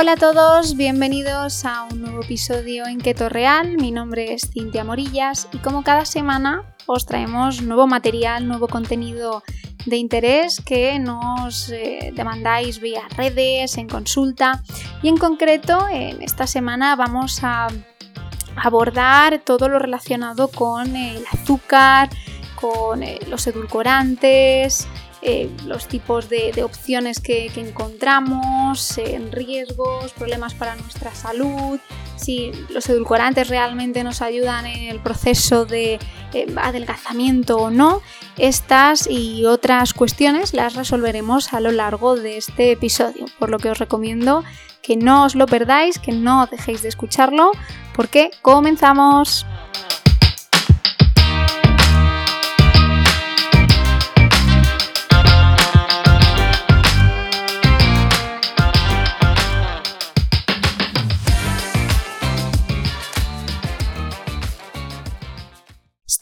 Hola a todos, bienvenidos a un nuevo episodio en Keto Real. Mi nombre es Cintia Morillas y como cada semana os traemos nuevo material, nuevo contenido de interés que nos eh, demandáis vía redes, en consulta y en concreto en esta semana vamos a abordar todo lo relacionado con el azúcar, con eh, los edulcorantes, eh, los tipos de, opciones que, encontramos, en riesgos, problemas para nuestra salud, si los edulcorantes realmente nos ayudan en el proceso de eh, adelgazamiento o no. Estas y otras cuestiones las resolveremos a lo largo de este episodio, por lo que os recomiendo que no os lo perdáis, que no dejéis de escucharlo, porque comenzamos.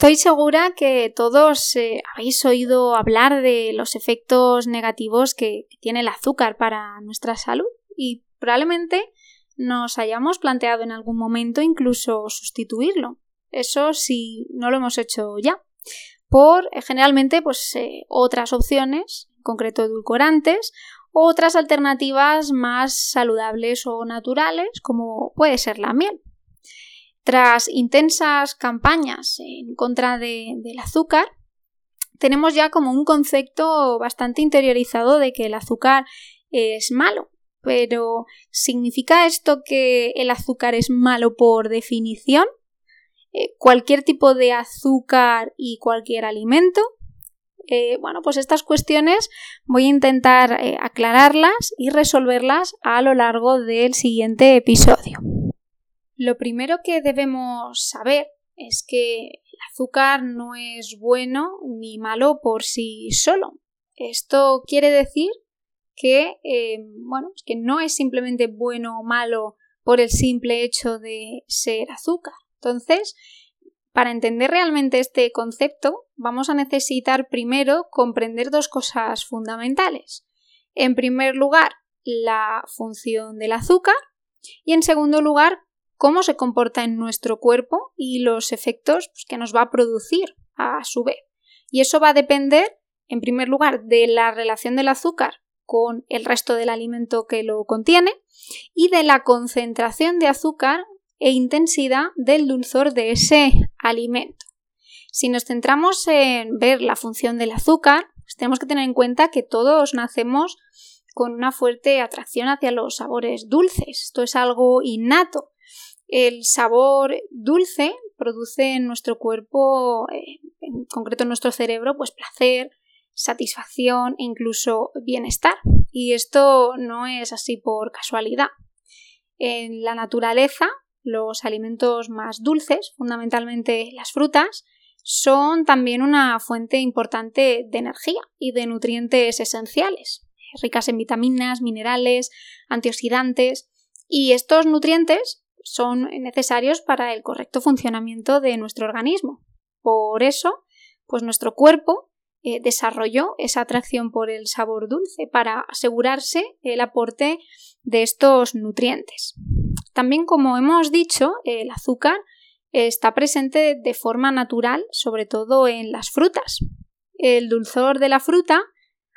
Estoy segura que todos eh, habéis oído hablar de los efectos negativos que tiene el azúcar para nuestra salud y probablemente nos hayamos planteado en algún momento incluso sustituirlo. Eso si no lo hemos hecho ya. Por eh, generalmente pues eh, otras opciones, en concreto edulcorantes, otras alternativas más saludables o naturales, como puede ser la miel. Tras intensas campañas en contra del azúcar, tenemos ya como un concepto bastante interiorizado de que el azúcar es malo. Pero ¿significa esto que el azúcar es malo por definición? Eh, ¿Cualquier tipo de azúcar y cualquier alimento? Eh, bueno, pues estas cuestiones voy a intentar eh, aclararlas y resolverlas a lo largo del siguiente episodio. Lo primero que debemos saber es que el azúcar no es bueno ni malo por sí solo. Esto quiere decir que, eh, bueno, que no es simplemente bueno o malo por el simple hecho de ser azúcar. Entonces, para entender realmente este concepto, vamos a necesitar primero comprender dos cosas fundamentales. En primer lugar, la función del azúcar y en segundo lugar, cómo se comporta en nuestro cuerpo y los efectos pues, que nos va a producir a su vez. Y eso va a depender, en primer lugar, de la relación del azúcar con el resto del alimento que lo contiene y de la concentración de azúcar e intensidad del dulzor de ese alimento. Si nos centramos en ver la función del azúcar, pues tenemos que tener en cuenta que todos nacemos con una fuerte atracción hacia los sabores dulces. Esto es algo innato. El sabor dulce produce en nuestro cuerpo, eh, en concreto en nuestro cerebro, pues placer, satisfacción e incluso bienestar. Y esto no es así por casualidad. En la naturaleza, los alimentos más dulces, fundamentalmente las frutas, son también una fuente importante de energía y de nutrientes esenciales, ricas en vitaminas, minerales, antioxidantes, y estos nutrientes son necesarios para el correcto funcionamiento de nuestro organismo. Por eso, pues nuestro cuerpo eh, desarrolló esa atracción por el sabor dulce para asegurarse el aporte de estos nutrientes. También, como hemos dicho, el azúcar está presente de forma natural, sobre todo en las frutas. El dulzor de la fruta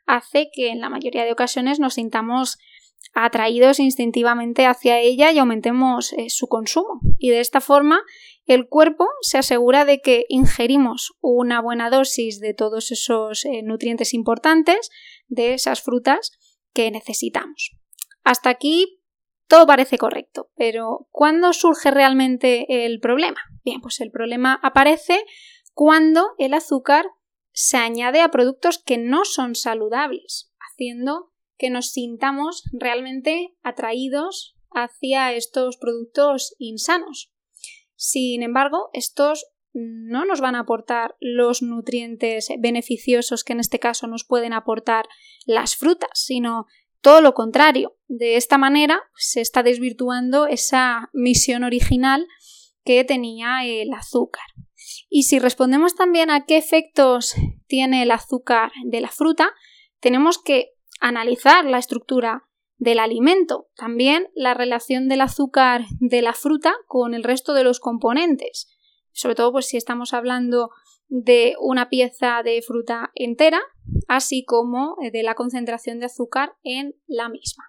hace que en la mayoría de ocasiones nos sintamos atraídos instintivamente hacia ella y aumentemos eh, su consumo. Y de esta forma el cuerpo se asegura de que ingerimos una buena dosis de todos esos eh, nutrientes importantes de esas frutas que necesitamos. Hasta aquí todo parece correcto, pero ¿cuándo surge realmente el problema? Bien, pues el problema aparece cuando el azúcar se añade a productos que no son saludables, haciendo que nos sintamos realmente atraídos hacia estos productos insanos. Sin embargo, estos no nos van a aportar los nutrientes beneficiosos que en este caso nos pueden aportar las frutas, sino todo lo contrario. De esta manera se está desvirtuando esa misión original que tenía el azúcar. Y si respondemos también a qué efectos tiene el azúcar de la fruta, tenemos que analizar la estructura del alimento, también la relación del azúcar de la fruta con el resto de los componentes, sobre todo pues si estamos hablando de una pieza de fruta entera, así como eh, de la concentración de azúcar en la misma.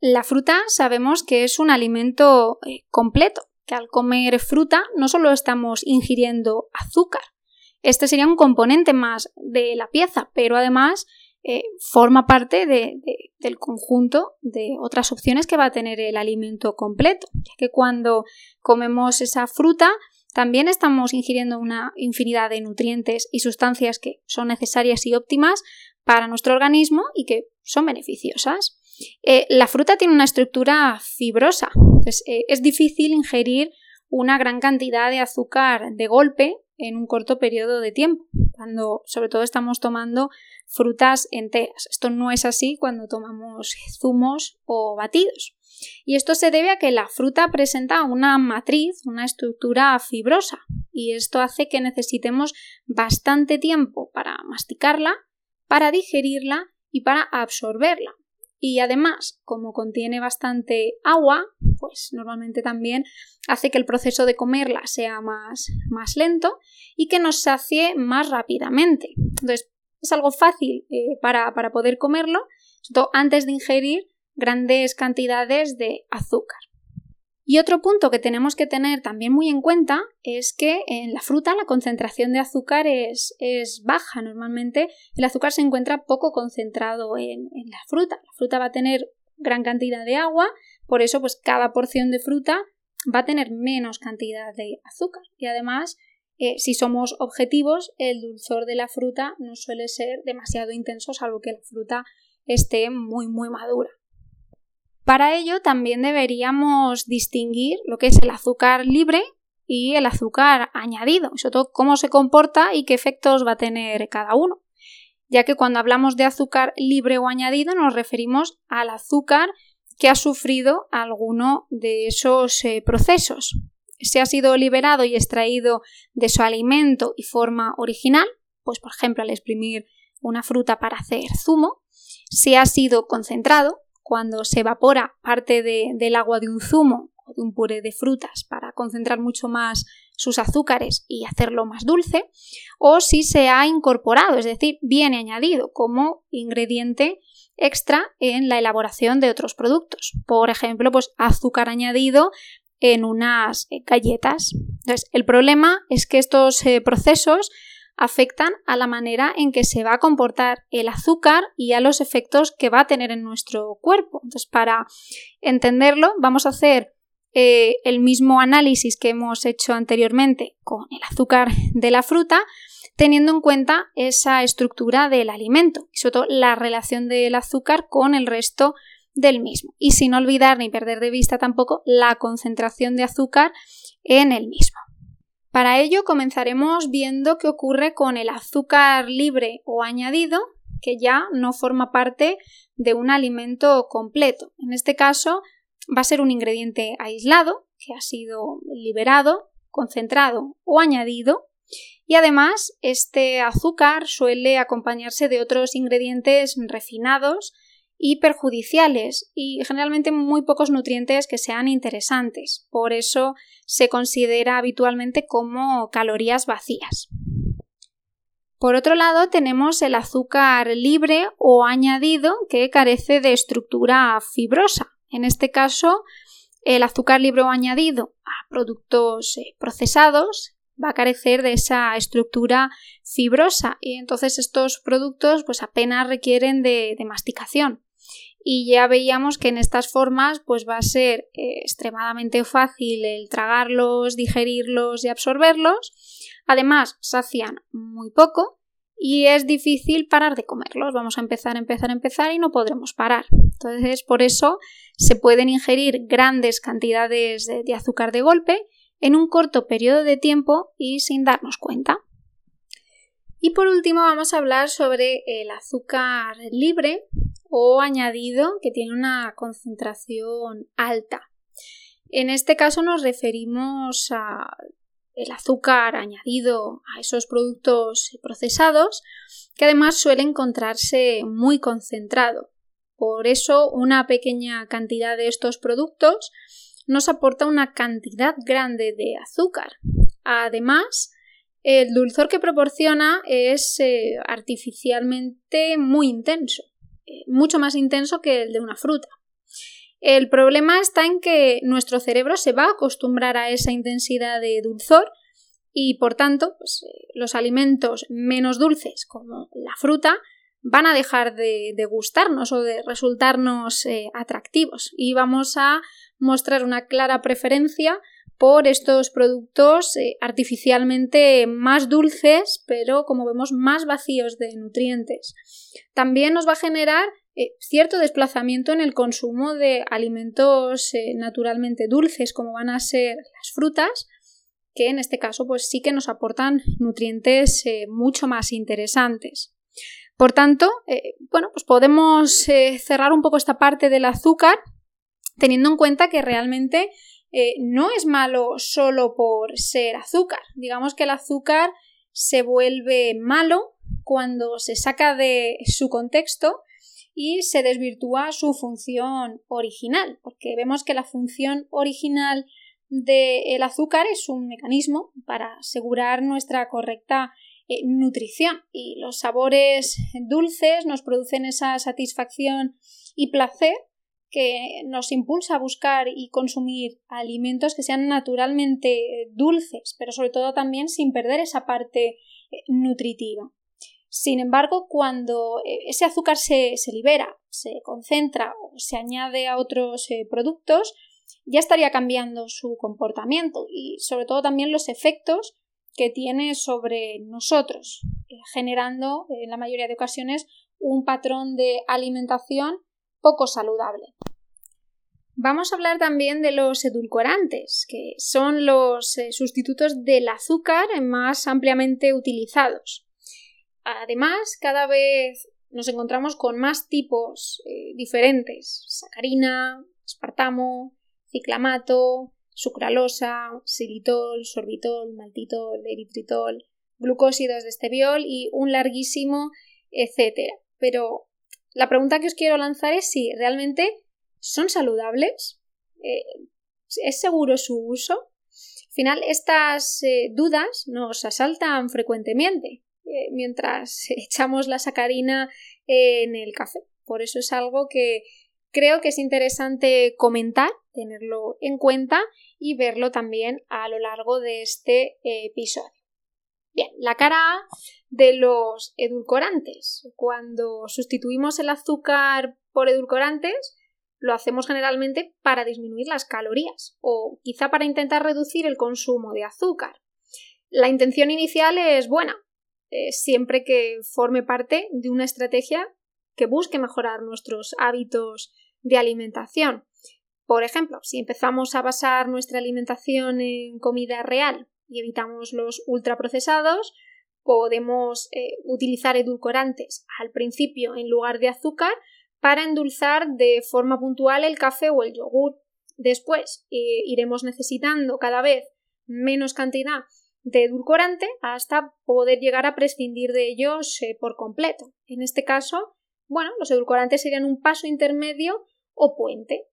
La fruta sabemos que es un alimento eh, completo, que al comer fruta no solo estamos ingiriendo azúcar, este sería un componente más de la pieza, pero además eh, forma parte del conjunto de otras opciones que va a tener el alimento completo, ya que cuando comemos esa fruta también estamos ingiriendo una infinidad de nutrientes y sustancias que son necesarias y óptimas para nuestro organismo y que son beneficiosas. Eh, la fruta tiene una estructura fibrosa, eh, es difícil ingerir una gran cantidad de azúcar de golpe en un corto periodo de tiempo, cuando sobre todo estamos tomando frutas enteras. Esto no es así cuando tomamos zumos o batidos. Y esto se debe a que la fruta presenta una matriz, una estructura fibrosa, y esto hace que necesitemos bastante tiempo para masticarla, para digerirla y para absorberla. Y además, como contiene bastante agua, pues normalmente también hace que el proceso de comerla sea más, más lento y que nos sacie más rápidamente. Entonces, es algo fácil eh, para, para poder comerlo, sobre todo antes de ingerir grandes cantidades de azúcar. Y otro punto que tenemos que tener también muy en cuenta es que en la fruta la concentración de azúcar es, es baja. Normalmente el azúcar se encuentra poco concentrado en, en, la fruta. La fruta va a tener gran cantidad de agua, por eso pues cada porción de fruta va a tener menos cantidad de azúcar. Y además, eh, si somos objetivos, el dulzor de la fruta no suele ser demasiado intenso, salvo que la fruta esté muy muy madura. Para ello también deberíamos distinguir lo que es el azúcar libre y el azúcar añadido, sobre todo cómo se comporta y qué efectos va a tener cada uno, ya que cuando hablamos de azúcar libre o añadido nos referimos al azúcar que ha sufrido alguno de esos eh, procesos. Se ha sido liberado y extraído de su alimento y forma original, pues por ejemplo al exprimir una fruta para hacer zumo, se ha sido concentrado, cuando se evapora parte del agua de un zumo o de un puré de frutas para concentrar mucho más sus azúcares y hacerlo más dulce, o si se ha incorporado, es decir, viene añadido como ingrediente extra en la elaboración de otros productos. Por ejemplo, pues azúcar añadido en unas eh, galletas. Entonces, el problema es que estos eh, procesos afectan a la manera en que se va a comportar el azúcar y a los efectos que va a tener en nuestro cuerpo. Entonces, para entenderlo, vamos a hacer eh, el mismo análisis que hemos hecho anteriormente con el azúcar de la fruta, teniendo en cuenta esa estructura del alimento y sobre todo la relación del azúcar con el resto del mismo. Y sin olvidar ni perder de vista tampoco la concentración de azúcar en el mismo. Para ello comenzaremos viendo qué ocurre con el azúcar libre o añadido, que ya no forma parte de un alimento completo. En este caso va a ser un ingrediente aislado, que ha sido liberado, concentrado o añadido, y además este azúcar suele acompañarse de otros ingredientes refinados y perjudiciales y generalmente muy pocos nutrientes que sean interesantes. Por eso se considera habitualmente como calorías vacías. Por otro lado, tenemos el azúcar libre o añadido que carece de estructura fibrosa. En este caso, el azúcar libre o añadido a productos eh, procesados va a carecer de esa estructura fibrosa y entonces estos productos pues apenas requieren de masticación y ya veíamos que en estas formas pues va a ser eh, extremadamente fácil el tragarlos, digerirlos y absorberlos. Además, sacian muy poco y es difícil parar de comerlos. Vamos a empezar, empezar, empezar y no podremos parar. Entonces, por eso se pueden ingerir grandes cantidades de azúcar de golpe en un corto periodo de tiempo y sin darnos cuenta. Y por último vamos a hablar sobre el azúcar libre o añadido que tiene una concentración alta. En este caso nos referimos a el azúcar añadido a esos productos procesados que además suele encontrarse muy concentrado. Por eso, una pequeña cantidad de estos productos nos aporta una cantidad grande de azúcar. Además, el dulzor que proporciona es eh, artificialmente muy intenso, eh, mucho más intenso que el de una fruta. El problema está en que nuestro cerebro se va a acostumbrar a esa intensidad de dulzor y por tanto pues, eh, los alimentos menos dulces como la fruta van a dejar de, gustarnos o de resultarnos atractivos y vamos a mostrar una clara preferencia por estos productos eh, artificialmente más dulces, pero como vemos más vacíos de nutrientes. También nos va a generar eh, cierto desplazamiento en el consumo de alimentos eh, naturalmente dulces, como van a ser las frutas, que en este caso pues sí que nos aportan nutrientes mucho más interesantes. Por tanto, bueno, pues podemos cerrar un poco esta parte del azúcar teniendo en cuenta que realmente eh, no es malo solo por ser azúcar. Digamos que el azúcar se vuelve malo cuando se saca de su contexto y se desvirtúa su función original, porque vemos que la función original del azúcar es un mecanismo para asegurar nuestra correcta eh, nutrición y los sabores dulces nos producen esa satisfacción y placer que nos impulsa a buscar y consumir alimentos que sean naturalmente dulces, pero sobre todo también sin perder esa parte eh, nutritiva. Sin embargo, cuando eh, ese azúcar se, libera, se concentra o se añade a otros eh, productos, ya estaría cambiando su comportamiento y sobre todo también los efectos que tiene sobre nosotros, generando en la mayoría de ocasiones un patrón de alimentación poco saludable. Vamos a hablar también de los edulcorantes, que son los eh, sustitutos del azúcar más ampliamente utilizados. Además, cada vez nos encontramos con más tipos eh, diferentes: sacarina, aspartamo, ciclamato, sucralosa, xilitol, sorbitol, maltitol, eritritol, glucósidos de estebiol y un larguísimo etcétera. Pero la pregunta que os quiero lanzar es si realmente son saludables, eh, es seguro su uso. Al final, estas eh, dudas nos asaltan frecuentemente eh, mientras echamos la sacarina en el café. Por eso es algo que creo que es interesante comentar, tenerlo en cuenta y verlo también a lo largo de este episodio. Bien, la cara A de los edulcorantes. Cuando sustituimos el azúcar por edulcorantes, lo hacemos generalmente para disminuir las calorías o quizá para intentar reducir el consumo de azúcar. La intención inicial es buena, siempre que forme parte de una estrategia que busque mejorar nuestros hábitos de alimentación. Por ejemplo, si empezamos a basar nuestra alimentación en comida real y evitamos los ultraprocesados, podemos eh, utilizar edulcorantes al principio en lugar de azúcar para endulzar de forma puntual el café o el yogur. Después eh, iremos necesitando cada vez menos cantidad de edulcorante hasta poder llegar a prescindir de ellos eh, por completo. En este caso, bueno, los edulcorantes serían un paso intermedio o puente.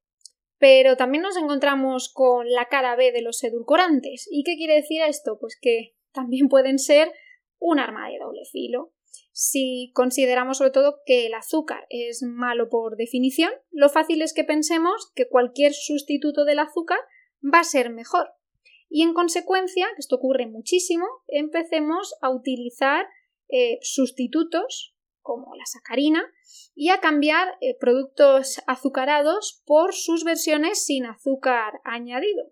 Pero también nos encontramos con la cara B de los edulcorantes. ¿Y qué quiere decir esto? Pues que también pueden ser un arma de doble filo. Si consideramos sobre todo que el azúcar es malo por definición, lo fácil es que pensemos que cualquier sustituto del azúcar va a ser mejor. Y en consecuencia, que esto ocurre muchísimo, empecemos a utilizar eh, sustitutos como la sacarina y a cambiar eh, productos azucarados por sus versiones sin azúcar añadido,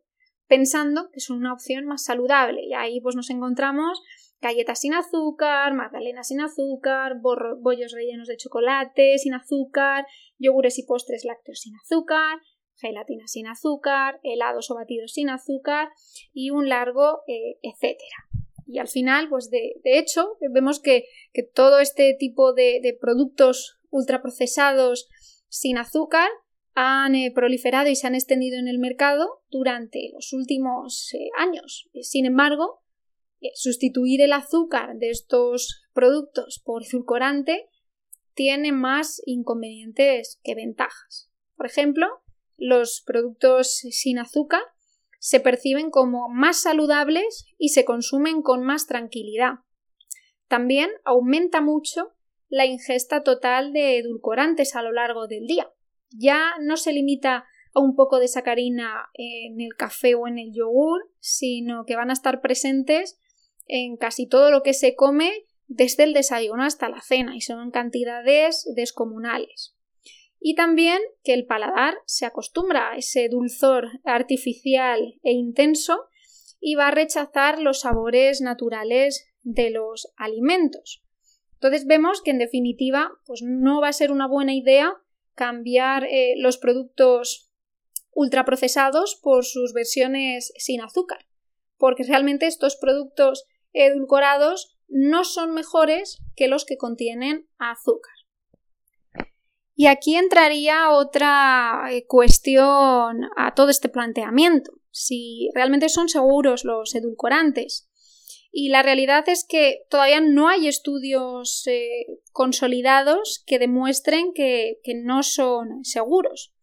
pensando que son una opción más saludable. Y ahí pues nos encontramos galletas sin azúcar, magdalenas sin azúcar, bollos rellenos de chocolate sin azúcar, yogures y postres lácteos sin azúcar, gelatina sin azúcar, helados o batidos sin azúcar y un largo eh, etcétera. Y al final, pues de, hecho, vemos que, todo este tipo de, productos ultraprocesados sin azúcar han eh, proliferado y se han extendido en el mercado durante los últimos eh, años. Sin embargo, sustituir el azúcar de estos productos por edulcorante tiene más inconvenientes que ventajas. Por ejemplo, los productos sin azúcar se perciben como más saludables y se consumen con más tranquilidad. También aumenta mucho la ingesta total de edulcorantes a lo largo del día. Ya no se limita a un poco de sacarina en el café o en el yogur, sino que van a estar presentes en casi todo lo que se come desde el desayuno hasta la cena y son cantidades descomunales. Y también que el paladar se acostumbra a ese dulzor artificial e intenso y va a rechazar los sabores naturales de los alimentos. Entonces vemos que en definitiva pues no va a ser una buena idea cambiar eh, los productos ultraprocesados por sus versiones sin azúcar, porque realmente estos productos edulcorados no son mejores que los que contienen azúcar. Y aquí entraría otra eh, cuestión a todo este planteamiento, si realmente son seguros los edulcorantes. Y la realidad es que todavía no hay estudios eh, consolidados que demuestren que, que no son seguros.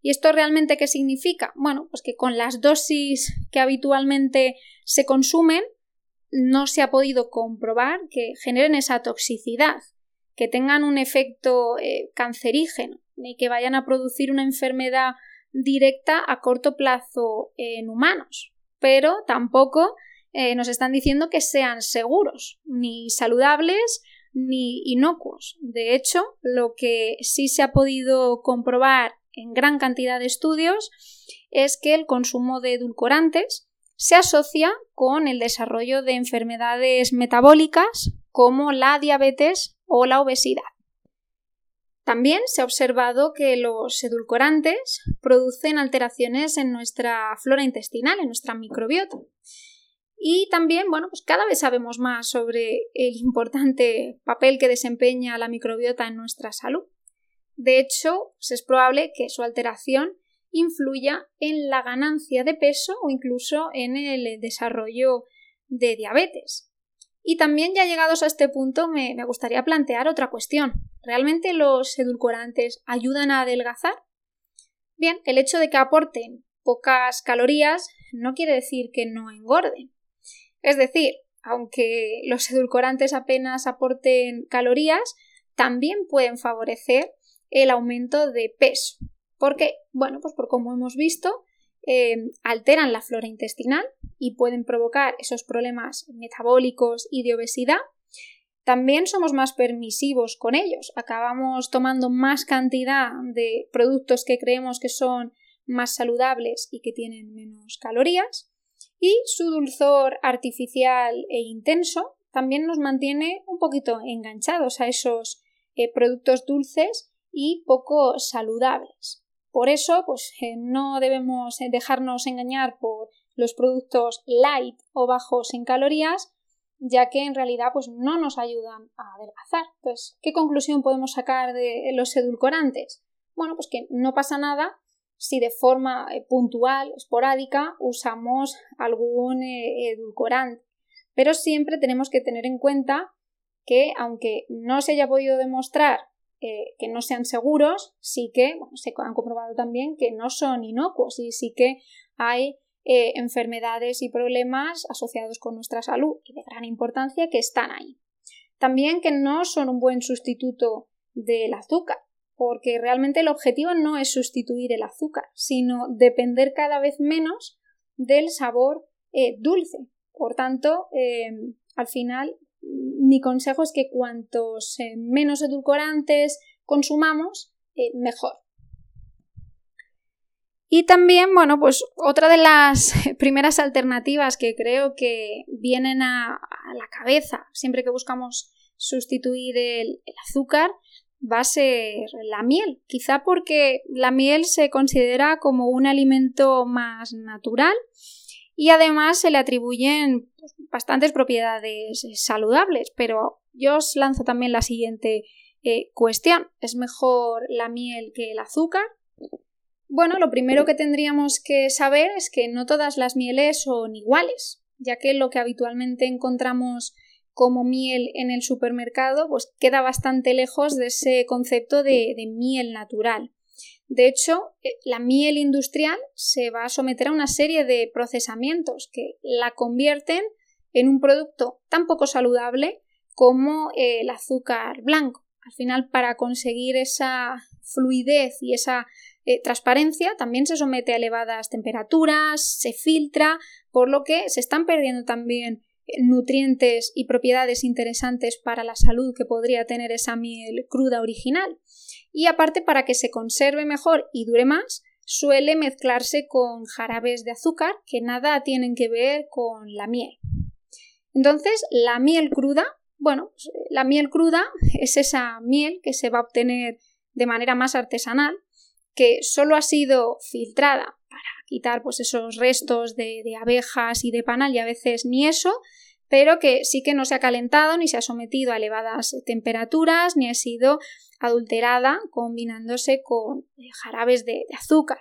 ¿Y esto realmente qué significa? Bueno, pues que con las dosis que habitualmente se consumen no se ha podido comprobar que generen esa toxicidad, que tengan un efecto eh, cancerígeno, ni que vayan a producir una enfermedad directa a corto plazo en humanos. Pero tampoco eh, nos están diciendo que sean seguros, ni saludables, ni inocuos. De hecho, lo que sí se ha podido comprobar en gran cantidad de estudios es que el consumo de edulcorantes se asocia con el desarrollo de enfermedades metabólicas como la diabetes o la obesidad. También se ha observado que los edulcorantes producen alteraciones en nuestra flora intestinal, en nuestra microbiota. Y también, bueno, pues cada vez sabemos más sobre el importante papel que desempeña la microbiota en nuestra salud. De hecho, pues es probable que su alteración influya en la ganancia de peso o incluso en el desarrollo de diabetes. Y también ya llegados a este punto me, gustaría plantear otra cuestión. ¿Realmente los edulcorantes ayudan a adelgazar? Bien, el hecho de que aporten pocas calorías no quiere decir que no engorden. Es decir, aunque los edulcorantes apenas aporten calorías, también pueden favorecer el aumento de peso porque, bueno, pues por como hemos visto, eh, alteran la flora intestinal y pueden provocar esos problemas metabólicos y de obesidad. También somos más permisivos con ellos, acabamos tomando más cantidad de productos que creemos que son más saludables y que tienen menos calorías. Y su dulzor artificial e intenso también nos mantiene un poquito enganchados a esos eh, productos dulces y poco saludables. Por eso, pues eh, no debemos eh, dejarnos engañar por los productos light o bajos en calorías, ya que en realidad pues no nos ayudan a adelgazar. Entonces, ¿qué conclusión podemos sacar de los edulcorantes? Bueno, pues que no pasa nada si de forma eh, puntual, esporádica, usamos algún edulcorante. Pero siempre tenemos que tener en cuenta que, aunque no se haya podido demostrar eh, que no sean seguros, sí que se han comprobado también que no son inocuos y sí que hay eh, enfermedades y problemas asociados con nuestra salud y de gran importancia que están ahí. También que no son un buen sustituto del azúcar, porque realmente el objetivo no es sustituir el azúcar, sino depender cada vez menos del sabor eh, dulce. Por tanto, al final mi consejo es que cuantos menos edulcorantes consumamos, eh, mejor. Y también, bueno, pues otra de las primeras alternativas que creo que vienen a, la cabeza siempre que buscamos sustituir el, azúcar va a ser la miel. Quizá porque la miel se considera como un alimento más natural y además se le atribuyen bastantes propiedades eh, saludables, pero yo os lanzo también la siguiente eh, cuestión. ¿Es mejor la miel que el azúcar? Bueno, lo primero que tendríamos que saber es que no todas las mieles son iguales, ya que lo que habitualmente encontramos como miel en el supermercado, pues queda bastante lejos de ese concepto de, miel natural. De hecho, eh, la miel industrial se va a someter a una serie de procesamientos que la convierten en un producto tan poco saludable como eh, el azúcar blanco. Al final, para conseguir esa fluidez y esa eh, transparencia también se somete a elevadas temperaturas, se filtra, por lo que se están perdiendo también nutrientes y propiedades interesantes para la salud que podría tener esa miel cruda original. Y aparte, para que se conserve mejor y dure más, suele mezclarse con jarabes de azúcar que nada tienen que ver con la miel. Entonces, la miel cruda, bueno, pues, la miel cruda es esa miel que se va a obtener de manera más artesanal, que solo ha sido filtrada para quitar pues esos restos de, abejas y de panal y a veces ni eso, pero que sí que no se ha calentado ni se ha sometido a elevadas temperaturas ni ha sido adulterada combinándose con eh, jarabes de, azúcar.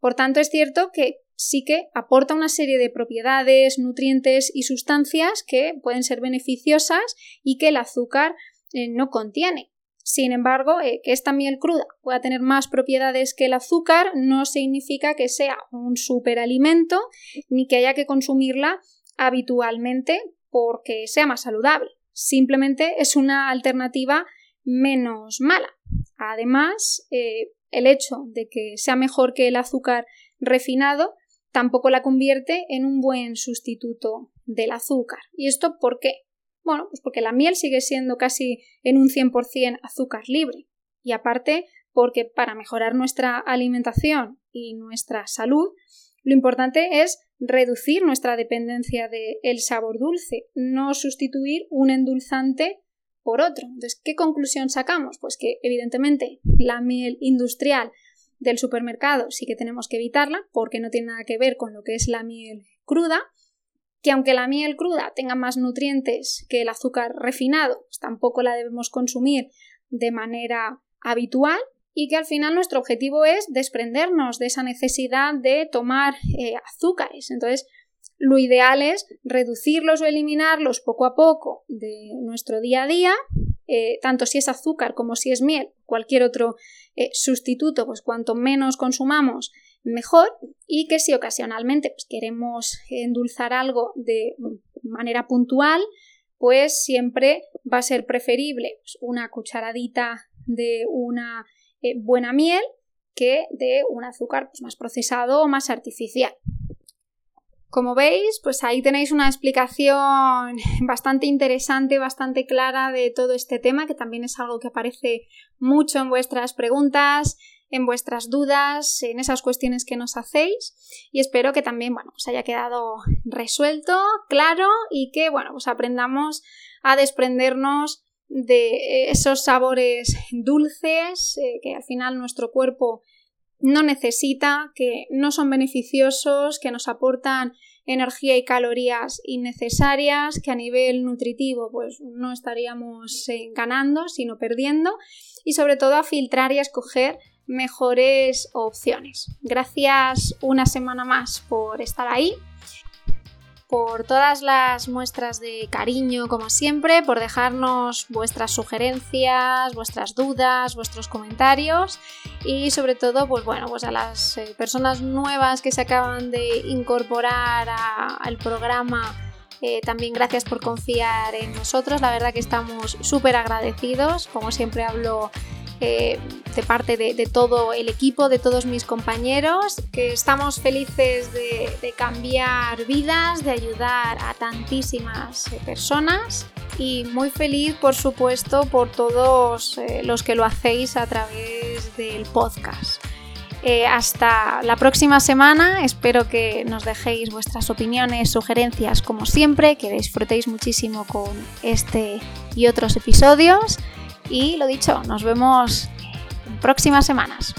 Por tanto, es cierto que sí que aporta una serie de propiedades, nutrientes y sustancias que pueden ser beneficiosas y que el azúcar eh, no contiene. Sin embargo, eh, que esta miel cruda pueda tener más propiedades que el azúcar no significa que sea un superalimento ni que haya que consumirla habitualmente porque sea más saludable. Simplemente es una alternativa menos mala. Además, eh, el hecho de que sea mejor que el azúcar refinado tampoco la convierte en un buen sustituto del azúcar. ¿Y esto por qué? Bueno, pues porque la miel sigue siendo casi en un 100% azúcar libre. Y aparte, porque para mejorar nuestra alimentación y nuestra salud, lo importante es reducir nuestra dependencia del sabor dulce, no sustituir un endulzante por otro. Entonces, ¿qué conclusión sacamos? Pues que evidentemente la miel industrial del supermercado sí que tenemos que evitarla porque no tiene nada que ver con lo que es la miel cruda, que aunque la miel cruda tenga más nutrientes que el azúcar refinado, pues tampoco la debemos consumir de manera habitual y que al final nuestro objetivo es desprendernos de esa necesidad de tomar eh, azúcares. Entonces, lo ideal es reducirlos o eliminarlos poco a poco de nuestro día a día, eh, tanto si es azúcar como si es miel, cualquier otro eh, sustituto, pues cuanto menos consumamos, mejor y que si ocasionalmente pues, queremos endulzar algo de manera puntual, pues siempre va a ser preferible pues, una cucharadita de una eh, buena miel que de un azúcar pues, más procesado o más artificial. Como veis, pues ahí tenéis una explicación bastante interesante, bastante clara de todo este tema, que también es algo que aparece mucho en vuestras preguntas, en vuestras dudas, en esas cuestiones que nos hacéis. Y espero que también, bueno, os haya quedado resuelto, claro y que, bueno, pues aprendamos a desprendernos de esos sabores dulces eh, que al final nuestro cuerpo no necesita, que no son beneficiosos, que nos aportan energía y calorías innecesarias, que a nivel nutritivo pues no estaríamos eh, ganando, sino perdiendo, y sobre todo a filtrar y a escoger mejores opciones. Gracias una semana más por estar ahí por todas las muestras de cariño, como siempre, por dejarnos vuestras sugerencias, vuestras dudas, vuestros comentarios y sobre todo, pues bueno, pues a las eh, personas nuevas que se acaban de incorporar al programa. Eh, también gracias por confiar en nosotros, la verdad que estamos súper agradecidos, como siempre hablo eh, de parte de, todo el equipo, de todos mis compañeros, que estamos felices de, cambiar vidas, de ayudar a tantísimas eh, personas y muy feliz, por supuesto, por todos eh, los que lo hacéis a través del podcast. hasta la próxima semana, espero que nos dejéis vuestras opiniones, sugerencias como siempre, que disfrutéis muchísimo con este y otros episodios y lo dicho, nos vemos próximas semanas.